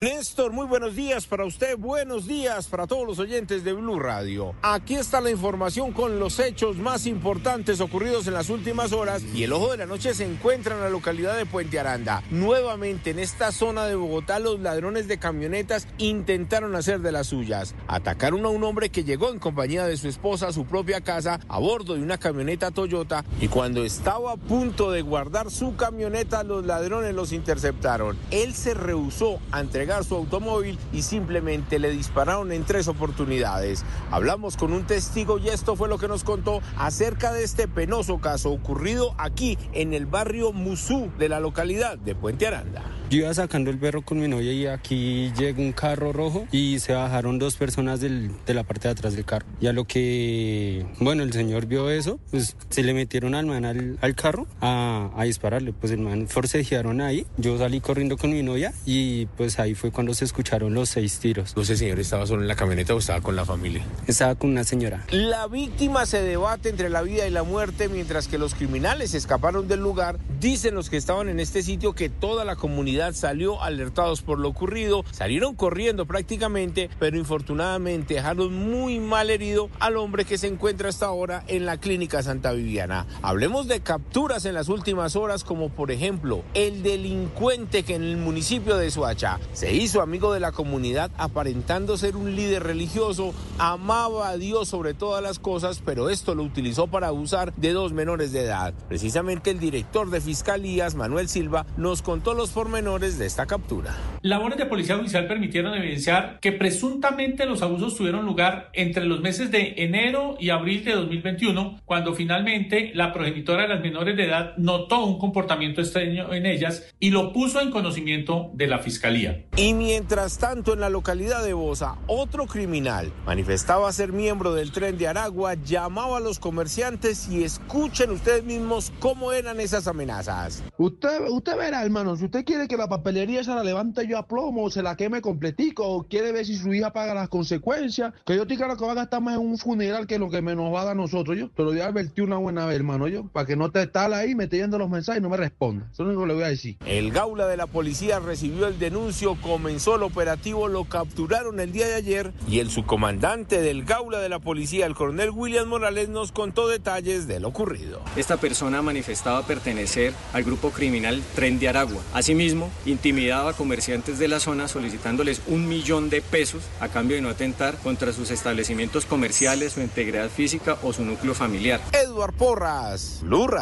Néstor, muy buenos días para usted, buenos días para todos los oyentes de Blue Radio. Aquí está la información con los hechos más importantes ocurridos en las últimas horas y el ojo de la noche se encuentra en la localidad de Puente Aranda. Nuevamente en esta zona de Bogotá los ladrones de camionetas intentaron hacer de las suyas. Atacaron a un hombre que llegó en compañía de su esposa a su propia casa a bordo de una camioneta Toyota y cuando estaba a punto de guardar su camioneta los ladrones los interceptaron. Él se rehusó a entregar su automóvil y simplemente le dispararon en tres oportunidades. Hablamos con un testigo y esto fue lo que nos contó acerca de este penoso caso ocurrido aquí en el barrio Musú de la localidad de Puente Aranda. Yo iba sacando el perro con mi novia y aquí llegó un carro rojo y se bajaron dos personas del, de la parte de atrás del carro. Y a lo que, bueno, el señor vio eso, pues se le metieron al man al, al carro a, a, dispararle. Pues el man forcejearon ahí. Yo salí corriendo con mi novia y pues ahí fue cuando se escucharon los seis tiros. ¿Ese señor estaba solo en la camioneta o estaba con la familia? Estaba con una señora. La víctima se debate entre la vida y la muerte mientras que los criminales escaparon del lugar. Dicen los que estaban en este sitio que toda la comunidad salió alertados por lo ocurrido, salieron corriendo prácticamente, pero infortunadamente dejaron muy mal herido al hombre que se encuentra hasta ahora en la clínica Santa Viviana. Hablemos de capturas en las últimas horas, como por ejemplo el delincuente que en el municipio de Suacha se hizo amigo de la comunidad aparentando ser un líder religioso, amaba a Dios sobre todas las cosas, pero esto lo utilizó para abusar de dos menores de edad. Precisamente el director de Fiscalías, Manuel Silva, nos contó los pormenores de esta captura. Labores de policía judicial permitieron evidenciar que presuntamente los abusos tuvieron lugar entre los meses de enero y abril de 2021, cuando finalmente la progenitora de las menores de edad notó un comportamiento extraño en ellas y lo puso en conocimiento de la fiscalía. Y mientras tanto, en la localidad de Bosa, otro criminal manifestaba ser miembro del tren de Aragua, llamaba a los comerciantes y escuchen ustedes mismos cómo eran esas amenazas. Usted, usted verá, hermano, si usted quiere que la papelería se la levante yo a plomo, se la queme completico, o quiere ver si su hija paga las consecuencias, que yo estoy claro que va a gastar más en un funeral que lo que me nos va a dar a nosotros, yo. Te lo voy a advertir una buena vez, hermano, yo, para que no te tal ahí metiendo los mensajes y no me responda. Eso es lo único que le voy a decir. El gaula de la policía recibió el denuncio, comenzó el operativo, lo capturaron el día de ayer y el subcomandante del gaula de la policía, el coronel William Morales, nos contó detalles de lo ocurrido. Esta persona manifestaba pertenecer al grupo criminal Tren de Aragua. Asimismo, intimidaba a comerciantes de la zona solicitándoles un millón de pesos a cambio de no atentar contra sus establecimientos comerciales, su integridad física o su núcleo familiar. Edward Porras, Lurra.